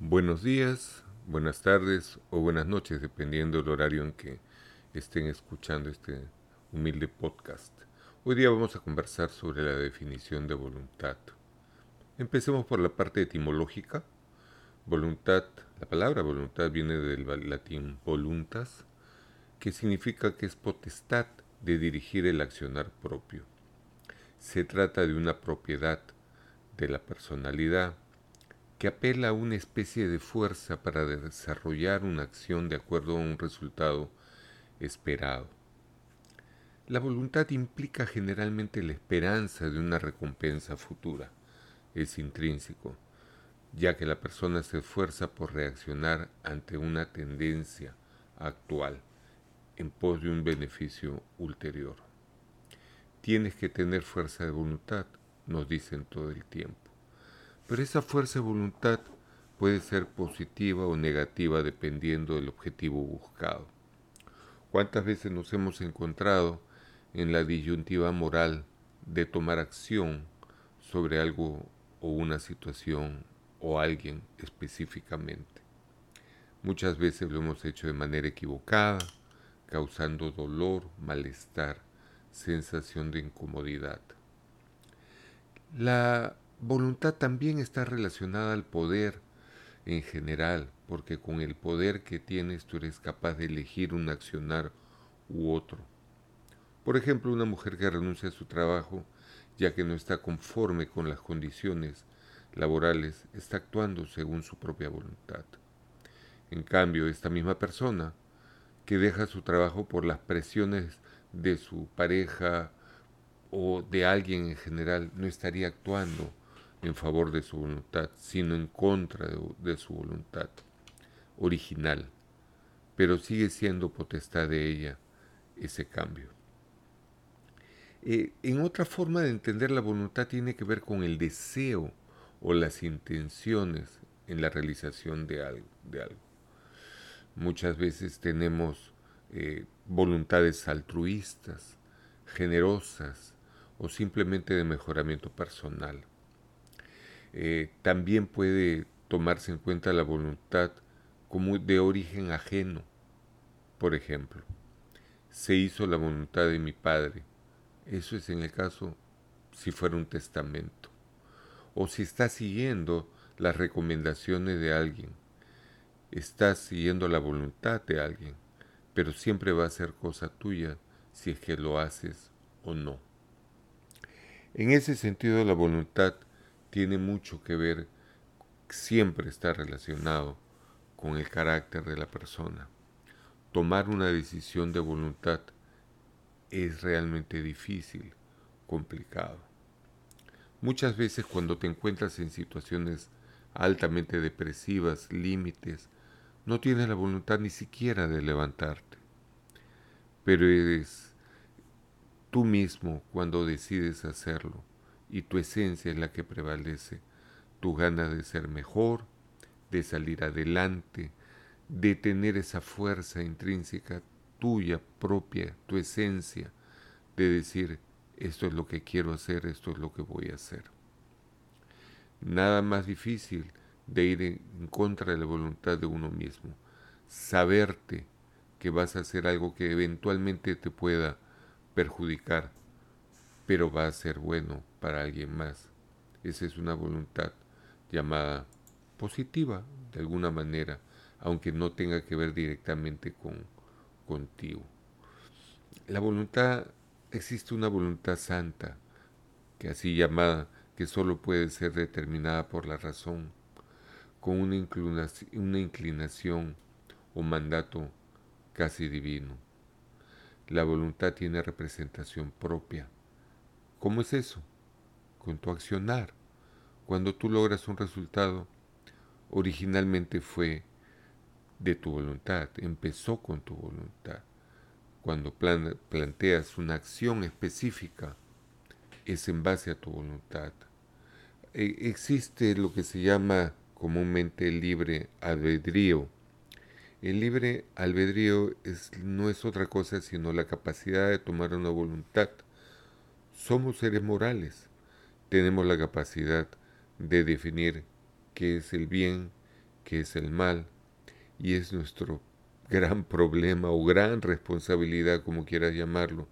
Buenos días, buenas tardes o buenas noches, dependiendo del horario en que estén escuchando este humilde podcast. Hoy día vamos a conversar sobre la definición de voluntad. Empecemos por la parte etimológica. Voluntad, la palabra voluntad viene del latín voluntas, que significa que es potestad de dirigir el accionar propio. Se trata de una propiedad de la personalidad que apela a una especie de fuerza para desarrollar una acción de acuerdo a un resultado esperado. La voluntad implica generalmente la esperanza de una recompensa futura. Es intrínseco, ya que la persona se esfuerza por reaccionar ante una tendencia actual en pos de un beneficio ulterior. Tienes que tener fuerza de voluntad, nos dicen todo el tiempo. Pero esa fuerza de voluntad puede ser positiva o negativa dependiendo del objetivo buscado. ¿Cuántas veces nos hemos encontrado en la disyuntiva moral de tomar acción sobre algo o una situación o alguien específicamente? Muchas veces lo hemos hecho de manera equivocada, causando dolor, malestar, sensación de incomodidad. La voluntad también está relacionada al poder en general, porque con el poder que tienes tú eres capaz de elegir un accionar u otro. Por ejemplo, una mujer que renuncia a su trabajo ya que no está conforme con las condiciones laborales, está actuando según su propia voluntad. En cambio, esta misma persona que deja su trabajo por las presiones de su pareja o de alguien en general no estaría actuando en favor de su voluntad, sino en contra de, su voluntad original, pero sigue siendo potestad de ella ese cambio. Eh, en otra forma de entender la voluntad tiene que ver con el deseo o las intenciones en la realización de algo. Muchas veces tenemos eh, voluntades altruistas, generosas o simplemente de mejoramiento personal. Eh, también puede tomarse en cuenta la voluntad como de origen ajeno. Por ejemplo, se hizo la voluntad de mi padre. Eso es en el caso si fuera un testamento. O si está siguiendo las recomendaciones de alguien. Estás siguiendo la voluntad de alguien, pero siempre va a ser cosa tuya si es que lo haces o no. En ese sentido, la voluntad tiene mucho que ver, siempre está relacionado con el carácter de la persona. Tomar una decisión de voluntad es realmente difícil, complicado. Muchas veces cuando te encuentras en situaciones altamente depresivas, límites, no tienes la voluntad ni siquiera de levantarte. Pero eres tú mismo cuando decides hacerlo y tu esencia es la que prevalece, tu ganas de ser mejor, de salir adelante, de tener esa fuerza intrínseca tuya propia, tu esencia, de decir, esto es lo que quiero hacer, esto es lo que voy a hacer. Nada más difícil de ir en contra de la voluntad de uno mismo, saberte que vas a hacer algo que eventualmente te pueda perjudicar, pero va a ser bueno para alguien más. Esa es una voluntad llamada positiva, de alguna manera, aunque no tenga que ver directamente con contigo. La voluntad, existe una voluntad santa, que así llamada, que solo puede ser determinada por la razón, con una inclinación, una inclinación o mandato casi divino. La voluntad tiene representación propia, ¿Cómo es eso? Con tu accionar. Cuando tú logras un resultado, originalmente fue de tu voluntad, empezó con tu voluntad. Cuando planteas una acción específica, es en base a tu voluntad. E, existe lo que se llama comúnmente el libre albedrío. El libre albedrío no es otra cosa sino la capacidad de tomar una voluntad somos seres morales. Tenemos la capacidad de definir qué es el bien, que es el mal, y es nuestro gran problema o gran responsabilidad, como quieras llamarlo,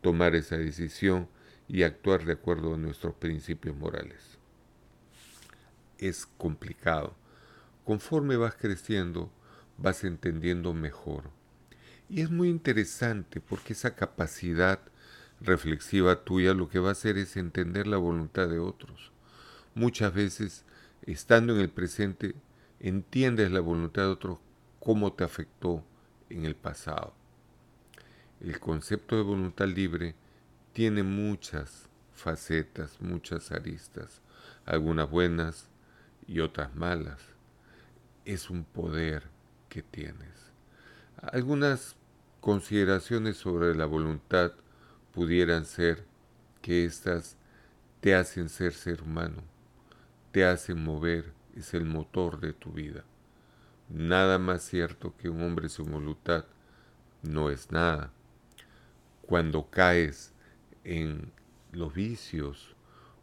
tomar esa decisión y actuar de acuerdo a nuestros principios morales. Es complicado. Conforme vas creciendo, vas entendiendo mejor. Y es muy interesante porque esa capacidad reflexiva tuya lo que va a hacer es entender la voluntad de otros. Muchas veces, estando en el presente, entiendes la voluntad de otros cómo te afectó en el pasado. El concepto de voluntad libre tiene muchas facetas, muchas aristas, algunas buenas y otras malas. Es un poder que tienes. Algunas consideraciones sobre la voluntad pudieran ser que éstas te hacen ser ser humano, te hacen mover, es el motor de tu vida. Nada más cierto que un hombre sin voluntad no es nada. Cuando caes en los vicios,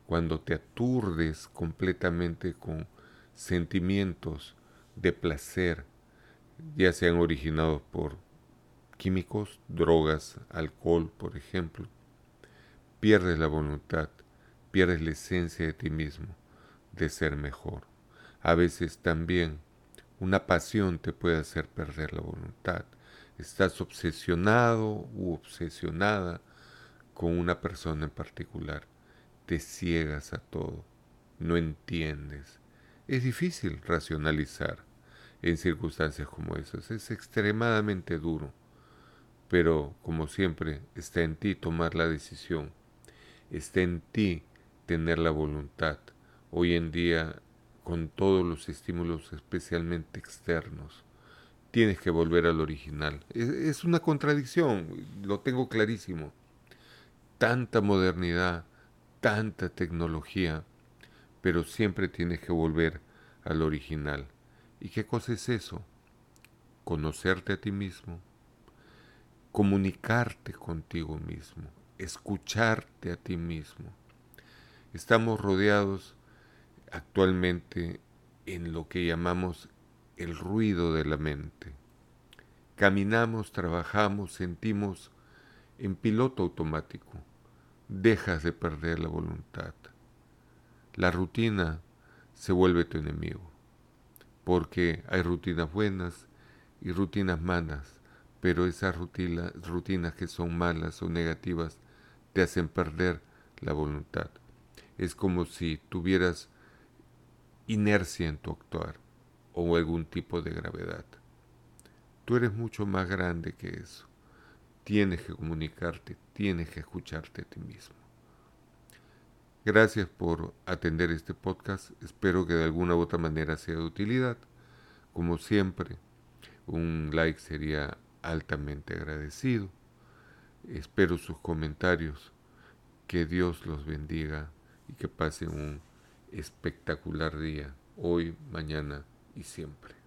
cuando te aturdes completamente con sentimientos de placer, ya sean originados por químicos, drogas, alcohol, por ejemplo, pierdes la voluntad, pierdes la esencia de ti mismo, de ser mejor. A veces también una pasión te puede hacer perder la voluntad. Estás obsesionado u obsesionada con una persona en particular. Te ciegas a todo. No entiendes. Es difícil racionalizar en circunstancias como esas. Es extremadamente duro. Pero, como siempre, está en ti tomar la decisión. Está en ti tener la voluntad. Hoy en día con todos los estímulos especialmente externos. Tienes que volver al original. Es, una contradicción, lo tengo clarísimo. Tanta modernidad, tanta tecnología, pero siempre tienes que volver al original. ¿Y qué cosa es eso? Conocerte a ti mismo, comunicarte contigo mismo, escucharte a ti mismo. Estamos rodeados actualmente en lo que llamamos el ruido de la mente. Caminamos, trabajamos, sentimos en piloto automático. Dejas de perder la voluntad. La rutina se vuelve tu enemigo, porque hay rutinas buenas y rutinas malas, pero esas rutinas, que son malas o negativas te hacen perder la voluntad. Es como si tuvieras inercia en tu actuar o algún tipo de gravedad. Tú eres mucho más grande que eso. Tienes que comunicarte, tienes que escucharte a ti mismo. Gracias por atender este podcast. Espero que de alguna u otra manera sea de utilidad. Como siempre, un like sería altamente agradecido. Espero sus comentarios. Que Dios los bendiga y que pasen un espectacular día, hoy, mañana y siempre.